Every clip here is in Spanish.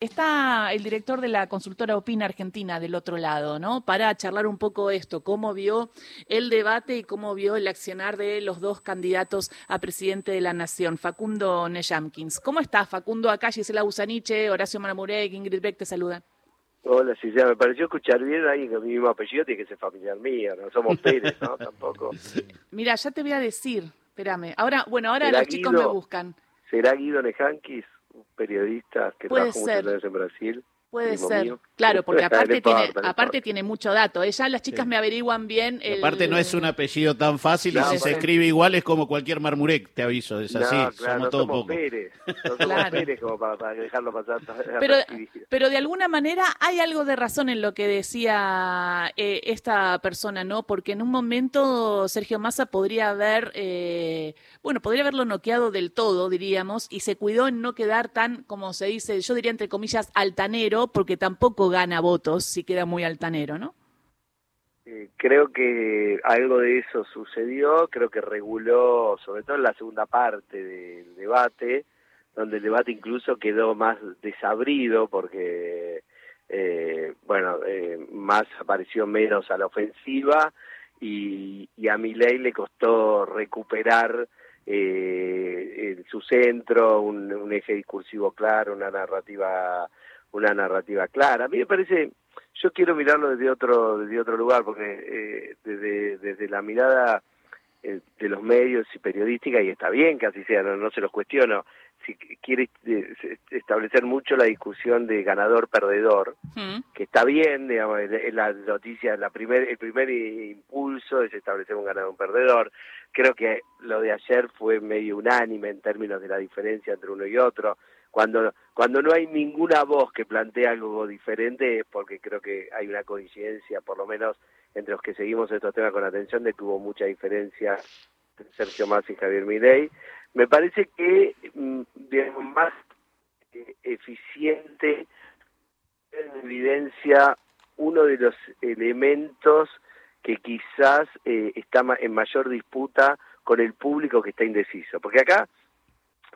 Está el director de la consultora Opina Argentina del otro lado, ¿no? Para charlar un poco esto, cómo vio el debate y cómo vio el accionar de los dos candidatos a presidente de la Nación, Facundo Nejamkins. ¿Cómo está Facundo? Acá Gisela Busaniche, Horacio Marmurek, Ingrid Beck te saluda. Hola, Gisela, me pareció escuchar bien ahí que mi mismo apellido tiene que ser familiar mío, no somos Pérez, ¿no? Tampoco. Mira, ya te voy a decir, espérame. Ahora, bueno, ahora los chicos me buscan. ¿Será Guido Nejankis? Periodista que trabajó muchos años en Brasil. Puede ser, claro, porque aparte tiene, aparte tiene mucho dato. Ella, las chicas me averiguan bien. El... Aparte no es un apellido tan fácil y si se escribe igual es como cualquier marmurek, te aviso, es así. No, claro, somos todos Pérez, no somos Pérez como para, dejarlo pasar. Pero, pero de alguna manera hay algo de razón en lo que decía eh, esta persona, ¿no? Porque en un momento Sergio Massa podría haber, eh, bueno, podría haberlo noqueado del todo, diríamos, y se cuidó en no quedar tan, como se dice, yo diría entre comillas, altanero porque tampoco gana votos si queda muy altanero, ¿no? Eh, creo que algo de eso sucedió, creo que reguló, sobre todo en la segunda parte del debate, donde el debate incluso quedó más desabrido porque, eh, bueno, eh, más apareció menos a la ofensiva y, y a ley le costó recuperar eh, su centro, un, eje discursivo claro, una narrativa una narrativa clara. A mí me parece, yo quiero mirarlo desde otro, desde otro lugar, porque eh, desde, desde la mirada eh, de los medios y periodística, y está bien que así sea, no, se los cuestiono, si quiere eh, establecer mucho la discusión de ganador-perdedor, que está bien, digamos, en la noticia, la primer, el primer impulso es establecer un ganador-perdedor. Creo que lo de ayer fue medio unánime en términos de la diferencia entre uno y otro cuando cuando no hay ninguna voz que plantee algo diferente es porque creo que hay una coincidencia, por lo menos entre los que seguimos estos temas con atención, de que hubo mucha diferencia entre Sergio Massa y Javier Milei. Me parece que, mm, digamos, más eficiente en evidencia uno de los elementos que quizás eh, está en mayor disputa con el público que está indeciso. Porque acá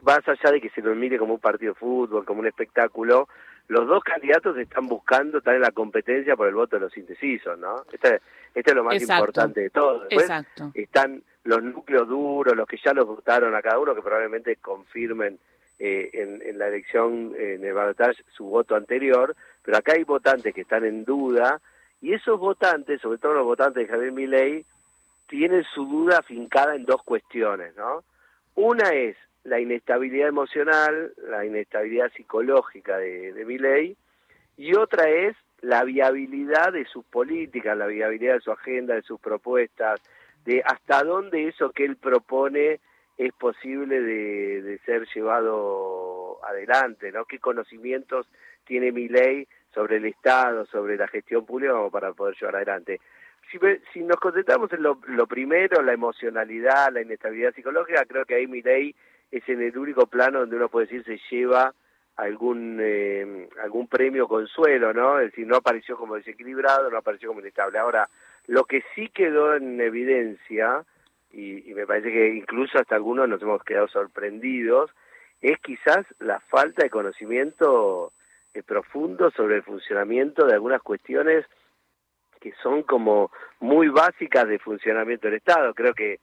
más allá de que se lo mire como un partido de fútbol, como un espectáculo, los dos candidatos están buscando estar en la competencia por el voto de los indecisos, ¿no? Este, este es lo más importante de todo. Exacto. Están los núcleos duros, los que ya los votaron a cada uno, que probablemente confirmen eh, en, en, la elección, en el balotaje, su voto anterior, pero acá hay votantes que están en duda, y esos votantes, sobre todo los votantes de Javier Milei, tienen su duda afincada en dos cuestiones, ¿no? Una es la inestabilidad emocional, la inestabilidad psicológica de, de ley, y otra es la viabilidad de sus políticas, la viabilidad de su agenda, de sus propuestas, de hasta dónde eso que él propone es posible de, de ser llevado adelante, ¿no? ¿Qué conocimientos tiene mi ley sobre el Estado, sobre la gestión pública para poder llevar adelante? Si, si nos concentramos en lo, lo, primero, la emocionalidad, la inestabilidad psicológica, creo que ahí mi ley es en el único plano donde uno puede decir se lleva algún eh, algún premio consuelo, ¿no? Es decir, no apareció como desequilibrado, no apareció como inestable. Ahora, lo que sí quedó en evidencia, y, me parece que incluso hasta algunos nos hemos quedado sorprendidos, es quizás la falta de conocimiento eh, profundo sobre el funcionamiento de algunas cuestiones que son como muy básicas de funcionamiento del Estado. Creo que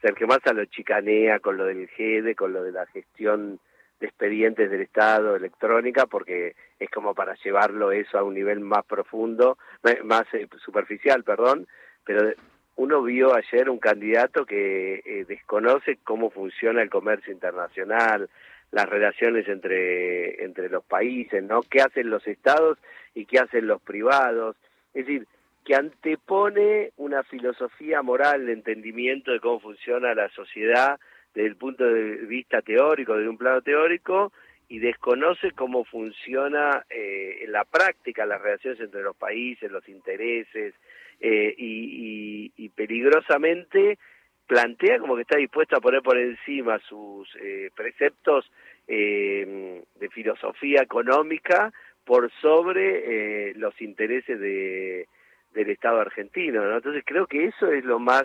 Sergio Massa lo chicanea con lo del GEDE, con lo de la gestión de expedientes del Estado electrónica, porque es como para llevarlo eso a un nivel más profundo, más eh, superficial, perdón, pero uno vio ayer un candidato que eh, desconoce cómo funciona el comercio internacional, las relaciones entre, entre los países, ¿no? ¿Qué hacen los estados y qué hacen los privados? Es decir, que antepone una filosofía moral de entendimiento de cómo funciona la sociedad desde el punto de vista teórico, desde un plano teórico, y desconoce cómo funciona eh, en la práctica las relaciones entre los países, los intereses, eh, y, peligrosamente plantea como que está dispuesto a poner por encima sus eh, preceptos de filosofía económica por sobre los intereses de del Estado argentino, ¿no? Entonces creo que eso es lo más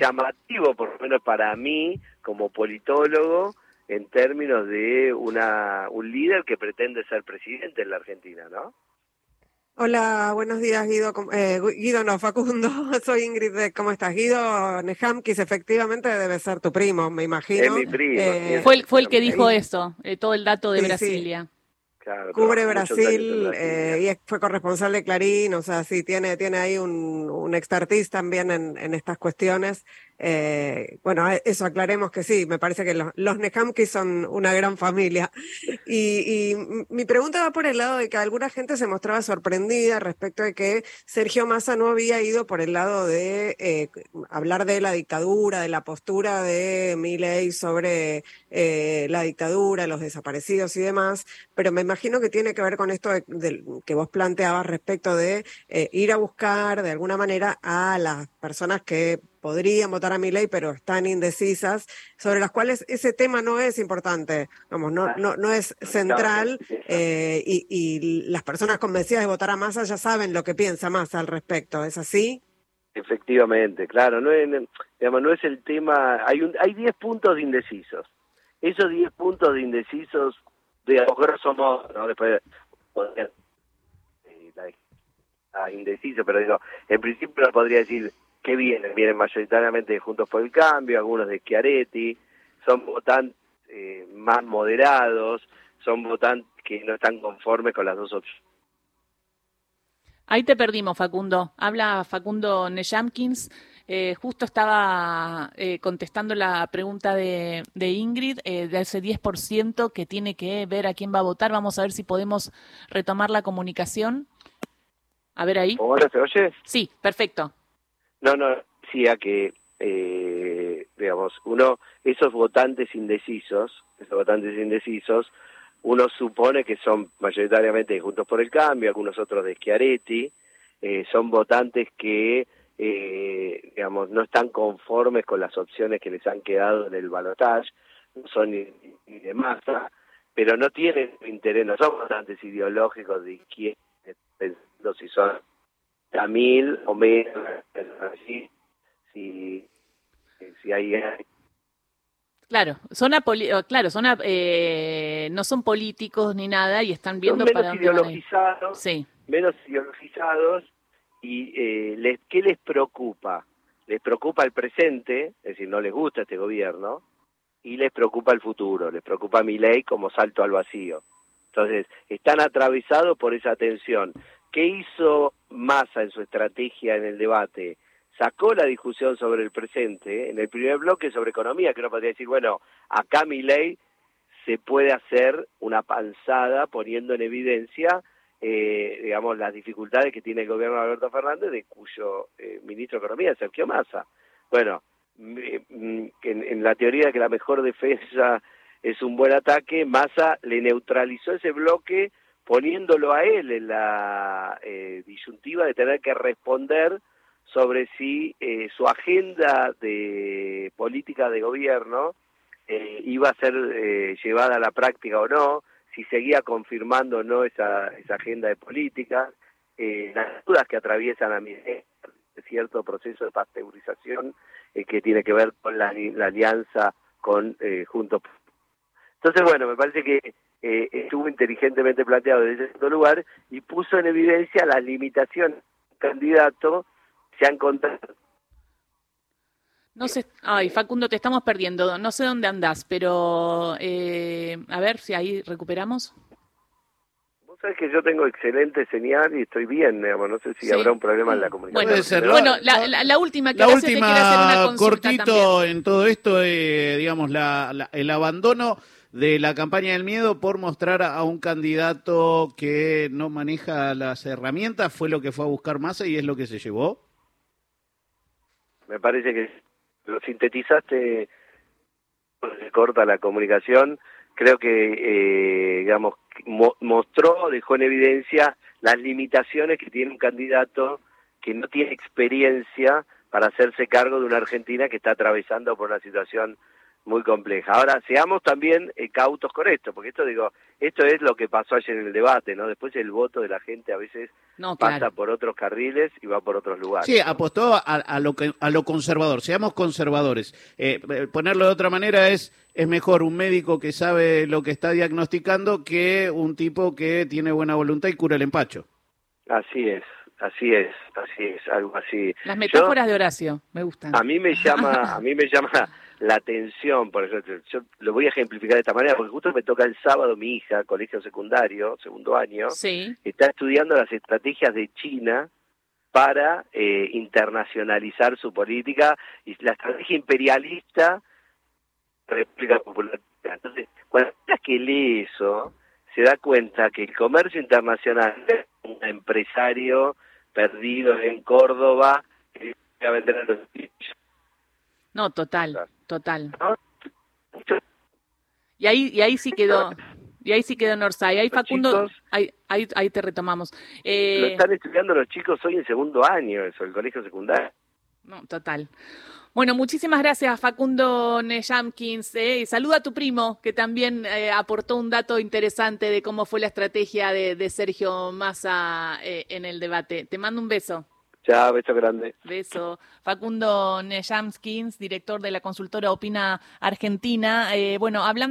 llamativo, por lo menos para mí, como politólogo, en términos de una, un líder que pretende ser presidente en la Argentina, ¿no? Hola, buenos días Guido. Eh, Guido, no, Facundo. Soy Ingrid. ¿Cómo estás? Guido Nehamkis efectivamente debe ser tu primo, me imagino. Es mi primo. Eh, fue, el, fue el que dijo eso, eh, todo el dato de Brasilia. Cubre Brasil eh, y fue corresponsal de Clarín, o sea, sí, tiene, tiene ahí un, un expertise también en, en estas cuestiones. Eh, bueno, eso aclaremos que sí, me parece que los, los son una gran familia. Y, y, mi pregunta va por el lado de que alguna gente se mostraba sorprendida respecto de que Sergio Massa no había ido por el lado de eh, hablar de la dictadura, de la postura de Milei sobre eh, la dictadura, los desaparecidos y demás, pero me imagino que tiene que ver con esto de, que vos planteabas respecto de eh, ir a buscar de alguna manera a las personas que podrían votar a mi ley, pero están indecisas, sobre las cuales ese tema no es importante, vamos, no, no, no es central eh, y, y, las personas convencidas de votar a Massa ya saben lo que piensa Massa al respecto, ¿es así? Efectivamente, claro, no es, digamos, no es el tema, hay un, hay 10 puntos de indecisos. Esos 10 puntos de indecisos, de grosso modo, ¿no? después podría, eh, indeciso, pero digo, en principio podría decir que vienen, vienen mayoritariamente de Juntos por el Cambio, algunos de Chiaretti, son votantes eh, más moderados, son votantes que no están conformes con las dos opciones. Ahí te perdimos, Facundo. Habla Facundo Nejamkins. Eh, justo estaba eh, contestando la pregunta de, de Ingrid, eh, de ese 10% que tiene que ver a quién va a votar. Vamos a ver si podemos retomar la comunicación. A ver ahí. ¿Ahora se oye? Sí, perfecto. No, no, decía que, eh, digamos, uno, esos votantes indecisos, esos votantes indecisos, uno supone que son mayoritariamente Juntos por el Cambio, algunos otros de Schiaretti, eh, son votantes que, eh, digamos, no están conformes con las opciones que les han quedado en el balotaje, no son ni, de masa, pero no tienen interés, no son votantes ideológicos de izquierda, pensando si son mil o menos, si, si hay... Claro, son claro, son eh, no son políticos ni nada y están viendo son menos ideologizados, sí. menos ideologizados y eh, les, ¿qué les preocupa? Les preocupa el presente, es decir, no les gusta este gobierno, y les preocupa el futuro, les preocupa mi ley como salto al vacío. Entonces, están atravesados por esa tensión. ¿Qué hizo Massa en su estrategia en el debate? Sacó la discusión sobre el presente en el primer bloque sobre economía, que uno podría decir, bueno, acá mi ley se puede hacer una panzada poniendo en evidencia, eh, digamos, las dificultades que tiene el gobierno de Alberto Fernández, de cuyo eh, ministro de Economía, Sergio Massa. Bueno, en, en la teoría de que la mejor defensa es un buen ataque, Massa le neutralizó ese bloque poniéndolo a él en la eh, disyuntiva de tener que responder sobre si eh, su agenda de política de gobierno eh, iba a ser llevada a la práctica o no, si seguía confirmando o no esa, esa agenda de política, las dudas que atraviesan a mi cierto proceso de pasteurización que tiene que ver con la, alianza con Juntos. Entonces, bueno, me parece que eh, estuvo inteligentemente planteado desde ese lugar y puso en evidencia las limitaciones del candidato se han encontrado. No sé, ay Facundo, te estamos perdiendo, no sé dónde andás, pero eh, a ver si ahí recuperamos. Vos sabés que yo tengo excelente señal y estoy bien, no sé si habrá un problema en la comunicación. Bueno, la, última que la última, cortito en todo esto, eh, digamos, la, el abandono de la campaña del miedo por mostrar a un candidato que no maneja las herramientas, fue lo que fue a buscar Massa y es lo que se llevó. Me parece que lo sintetizaste, se corta la comunicación, creo que, eh, digamos, mostró, dejó en evidencia las limitaciones que tiene un candidato que no tiene experiencia para hacerse cargo de una Argentina que está atravesando por una situación muy compleja. Ahora, seamos también eh, cautos con esto, porque esto digo, esto es lo que pasó ayer en el debate, ¿no? Después el voto de la gente a veces pasa por otros carriles y va por otros lugares. Sí, apostó a, lo a lo conservador, seamos conservadores. Eh, eh, ponerlo de otra manera es es mejor un médico que sabe lo que está diagnosticando que un tipo que tiene buena voluntad y cura el empacho. Así es, así es, así es, algo así. Las metáforas de Horacio, me gustan. A mí me llama, a mí me llama la atención, por ejemplo, yo lo voy a ejemplificar de esta manera, porque justo me toca el sábado mi hija, colegio secundario, segundo año, está estudiando las estrategias de China para eh, internacionalizar su política y la estrategia imperialista República Popular. Entonces, cuando que lee eso, se da cuenta que el comercio internacional es un empresario perdido en Córdoba que va a vender a los No, total, total. Y ahí, y ahí sí quedó. Y ahí sí quedó Norsay. Ahí Facundo, ahí, ahí, ahí, te retomamos. Eh... Lo están estudiando los chicos hoy en segundo año, eso, el colegio secundario. No, total. Bueno, muchísimas gracias Facundo Nejamkins. Eh, y saluda a tu primo, que también eh, aportó un dato interesante de cómo fue la estrategia de, Sergio Massa eh, en el debate. Te mando un beso. Chao, beso grande. Beso. Facundo Nejamkins, director de la consultora Opina Argentina. bueno, hablando